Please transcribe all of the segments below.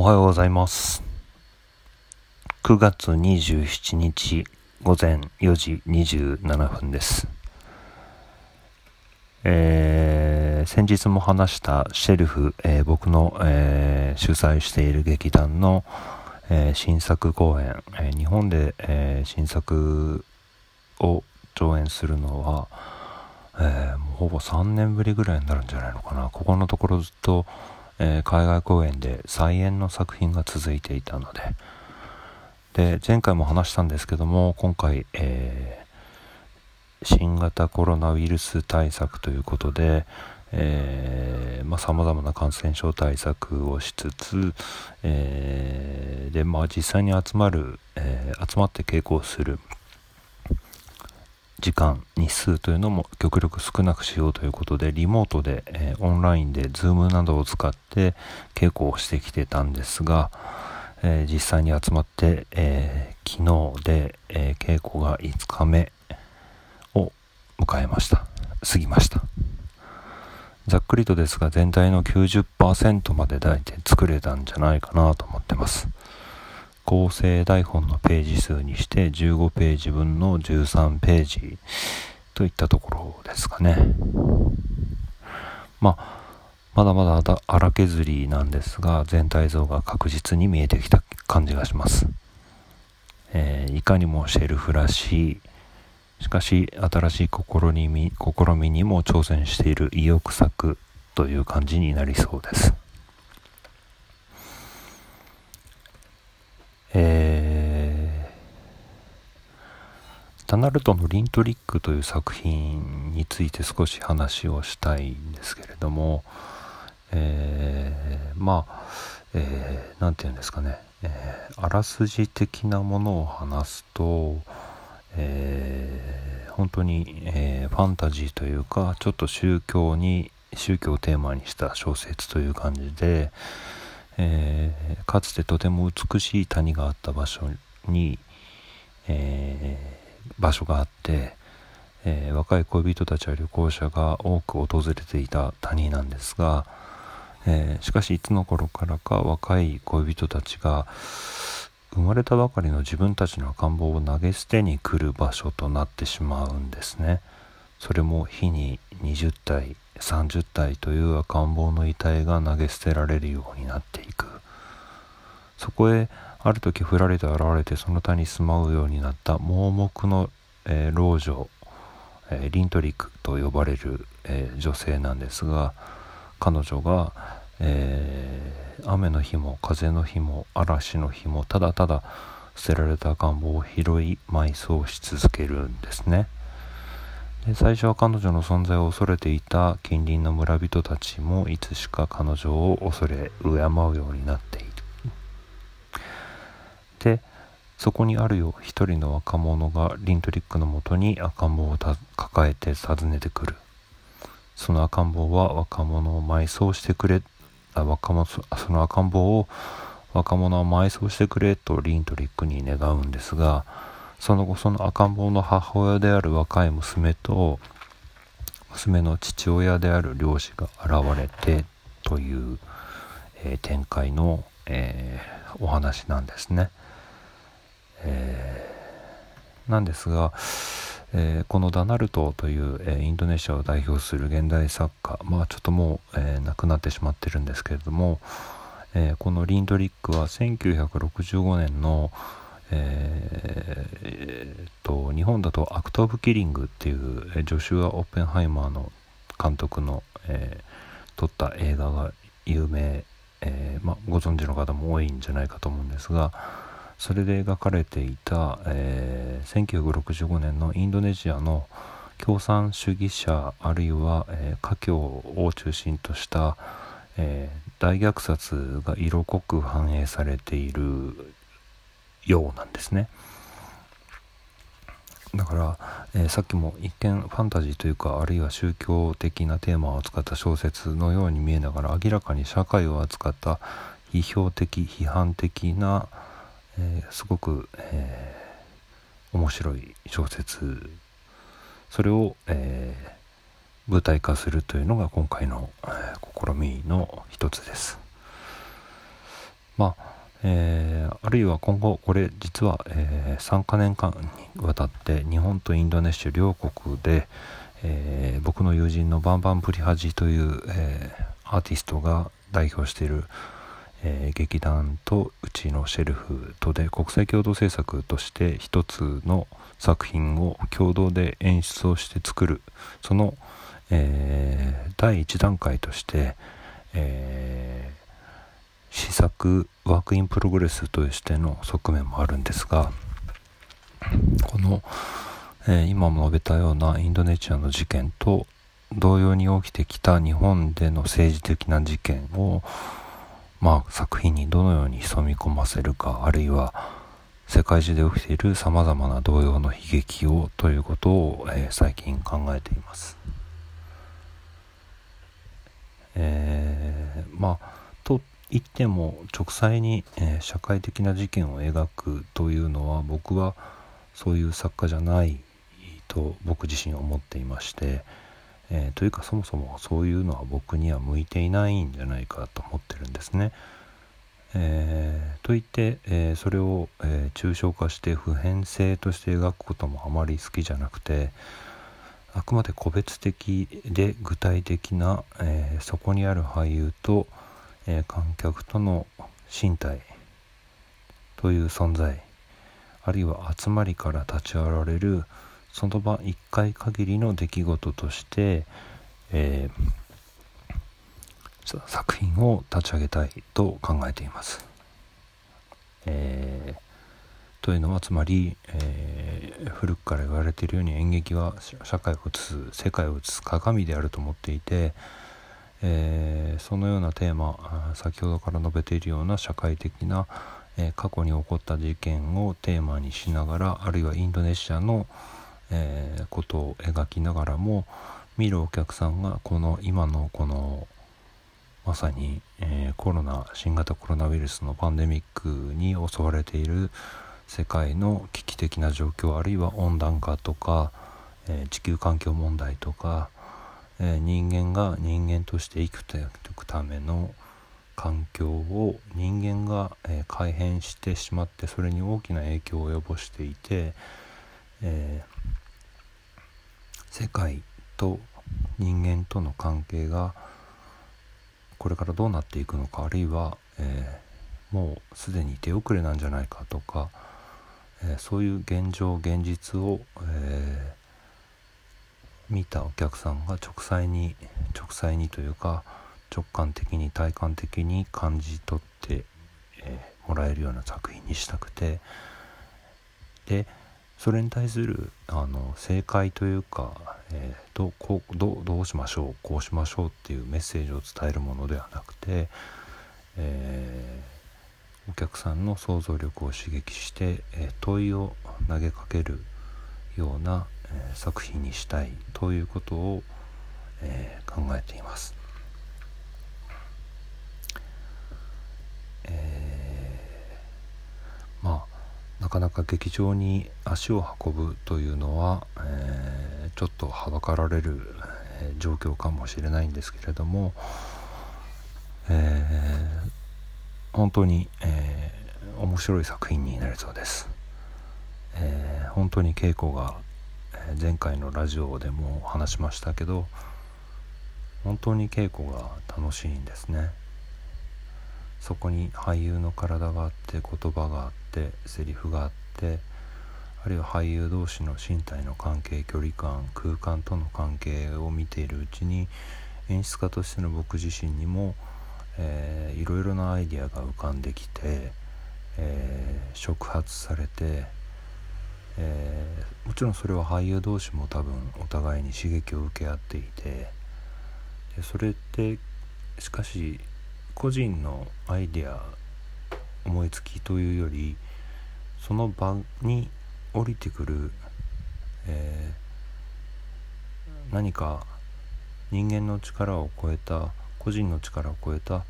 おはようございます。9月27日午前4時27分です。えー先日も話したシェルフ、えー僕の、えー主催している劇団の、え新作公演、え日本で、え新作を上演するのは、えもうほぼ3年ぶりぐらいになるんじゃないのかなここのところずっと、えー海外公演で再演の作品が続いていたので。で前回も話したんですけども今回、えー新型コロナウイルス対策ということでさまざ、まな感染症対策をしつつ、えーでまあ、実際に集まる、え集まって稽古をする時間日数というのも極力少なくしようということでリモートで、えーオンラインで Zoom などを使って稽古をしてきてたんですが、えー実際に集まって、えー昨日で、え稽古が5日目を迎えました。過ぎました。ざっくりとですが全体の90%まで大体作れたんじゃないかなと思ってます。構成台本のページ数にして15ページ分の13ページといったところですかね。まあまだまだ荒削りなんですが全体像が確実に見えてきた感じがします、えーいかにもシェルフらしい。しかし新しい試み試みにも挑戦している意欲作という感じになりそうです。タナルトのリントリックという作品について少し話をしたいんですけれども、えー、まあ、えー、なんて言うんですかね、えー、あらすじ的なものを話すと、えー、本当に、えーファンタジーというかちょっと宗教に宗教をテーマにした小説という感じで、えーかつてとても美しい谷があった場所に、えー場所があって、えー若い恋人たちや旅行者が多く訪れていた谷なんですが、えーしかしいつの頃からか若い恋人たちが生まれたばかりの自分たちの赤ん坊を投げ捨てに来る場所となってしまうんですね。それも日に20体30体という赤ん坊の遺体が投げ捨てられるようになっていく。そこへある時ふらりと現れてその他に住まうようになった盲目の、えー老女、えーリントリックと呼ばれる、えー女性なんですが彼女が、えー雨の日も風の日も嵐の日もただただ捨てられた赤ん坊を拾い埋葬し続けるんですね。で最初は彼女の存在を恐れていた近隣の村人たちもいつしか彼女を恐れ敬うようになっているでそこにあるよ一人の若者がリントリックのもとに赤ん坊を抱えて訪ねてくるその赤ん坊は若者を埋葬してくれあ若者その赤ん坊を若者を埋葬してくれとリントリックに願うんですがその後その赤ん坊の母親である若い娘と娘の父親である漁師が現れてという、えー展開の、えーお話なんですね。えーなんですが、えーこのダナルトという、えーインドネシアを代表する現代作家まあちょっともう、えー亡くなってしまってるんですけれども、えーこのリンドリックは1965年のえーえーと日本だと「アクト・オブ・キリング」っていうジョシュア・オッペンハイマーの監督の、えー撮った映画が有名、えーま、ご存知の方も多いんじゃないかと思うんですがそれで描かれていた、えー1965年のインドネシアの共産主義者あるいは、えー華僑を中心とした、えー大虐殺が色濃く反映されているようなんですね。だから、えーさっきも一見ファンタジーというかあるいは宗教的なテーマを扱った小説のように見えながら明らかに社会を扱った批評的批判的な、えーすごく、えー面白い小説それを、えー舞台化するというのが今回の、え試みの一つです。まあえー、あるいは今後これ実は、えー、3カ年間にわたって日本とインドネシア両国で、えー、僕の友人のバンバンプリハジという、えー、アーティストが代表している、えー、劇団とうちの shelf とで国際共同制作として一つの作品を共同で演出をして作る。その、えー、第1段階として、えー、試作 work in progress としての側面もあるんですがこのえ、今も述べたようなインドネシアの事件と同様に起きてきた日本での政治的な事件を、まあ、作品にどのように潜み込ませるかあるいは世界中で起きているさまざまな同様の悲劇をということを、えー、最近考えています。えー、まあと言っても直裁に、えー、社会的な事件を描くというのは僕はそういう作家じゃないと僕自身思っていまして、えー、というかそもそもそういうのは僕には向いていないんじゃないかと思ってるんですね。えー、といって、えー、それを、え抽象化して普遍性として描くこともあまり好きじゃなくてあくまで個別的で具体的な、えそこにある俳優と、え観客との身体という存在あるいは集まりから立ち現れるその場1回限りの出来事として、えー、作品を立ち上げたいと考えています。えー、というのはつまり、えー、古くから言われているように演劇は社会を映す世界を映す鏡であると思っていて、えー、そのようなテーマ先ほどから述べているような社会的な、え過去に起こった事件をテーマにしながらあるいはインドネシアの、えー、ことを描きながらも見るお客さんがこの今のこのまさに、えー、コロナ新型コロナウイルスのパンデミックに襲われている世界の危機的な状況あるいは温暖化とか、えー、地球環境問題とか、えー、人間が人間として生きていくための環境を人間が、え改変してしまってそれに大きな影響を及ぼしていて、え世界と人間との関係がこれからどうなっていくのかあるいは、えー、もうすでに手遅れなんじゃないかとか、えー、そういう現状現実を、えー、見たお客さんが直裁に直裁にというか直感的に体感的に感じ取って、えもらえるような作品にしたくて。でそれに対するあの正解というか、えー、どこうどどうしましょうこうしましょうっていうメッセージを伝えるものではなくて、えー、お客さんの想像力を刺激して、えー、問いを投げかけるような、え作品にしたいということを、え考えています。なかなか劇場に足を運ぶというのは、えー、ちょっとはばかられる、状況かもしれないんですけれども、えー、本当に、えー、面白い作品になりそうです、えー、本当に稽古が前回のラジオでも話しましたけど本当に稽古が楽しいんですね。そこに俳優の体があって言葉があってセリフがあってあるいは俳優同士の身体の関係距離感空間との関係を見ているうちに演出家としての僕自身にも、えー、いろいろなアイディアが浮かんできて、えー、触発されて、えー、もちろんそれは俳優同士も多分お互いに刺激を受け合っていてでそれってしかし個人のアイデア思いつきというよりその場に降りてくる、えー、何か人間の力を超えた個人の力を超えた、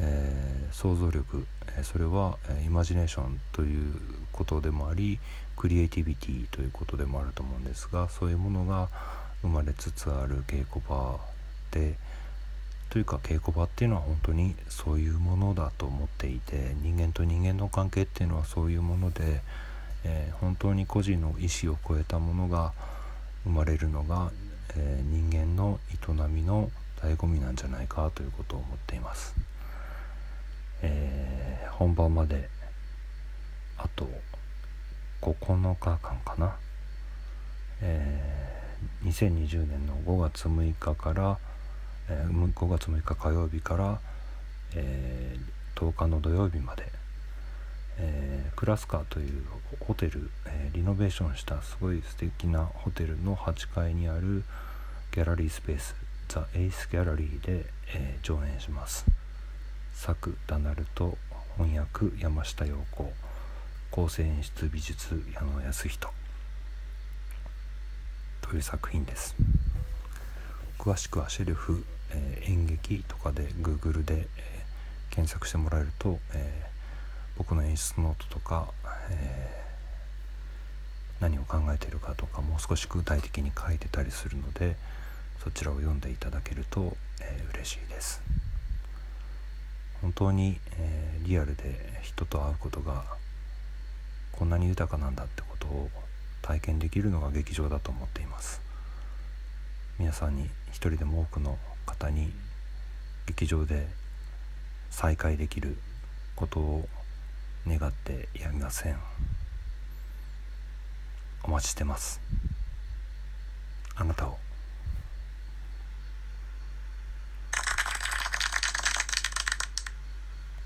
えー、想像力、えそれは、イマジネーションということでもありクリエイティビティということでもあると思うんですがそういうものが生まれつつある稽古場でというか稽古場っていうのは本当にそういうものだと思っていて人間と人間の関係っていうのはそういうもので、えー、本当に個人の意思を超えたものが生まれるのが、えー、人間の営みの醍醐味なんじゃないかということを思っています。えー、本番まであと9日間かな、えー、2020年の5月6日から、えー、5月6日火曜日から、え、10日の土曜日まで、え、クラスカーというホテル、え、リノベーションしたすごい素敵なホテルの8階にあるギャラリースペースザ・エイスギャラリーで、え、上演します。作ダナルト翻訳山下陽子。構成演出美術矢野康人という作品です。詳しくはシェルフ、え、演劇とかで Google で、え、検索してもらえると、え、僕の演出ノートとか、え何を考えているかとかもう少し具体的に書いてたりするのでそちらを読んでいただけると、えー、嬉しいです。本当に、えリアルで人と会うことがこんなに豊かなんだってことを体験できるのが劇場だと思っています。皆さんに一人でも多くの方に劇場で再会できることを願ってやみません。お待ちしてます。あなたを。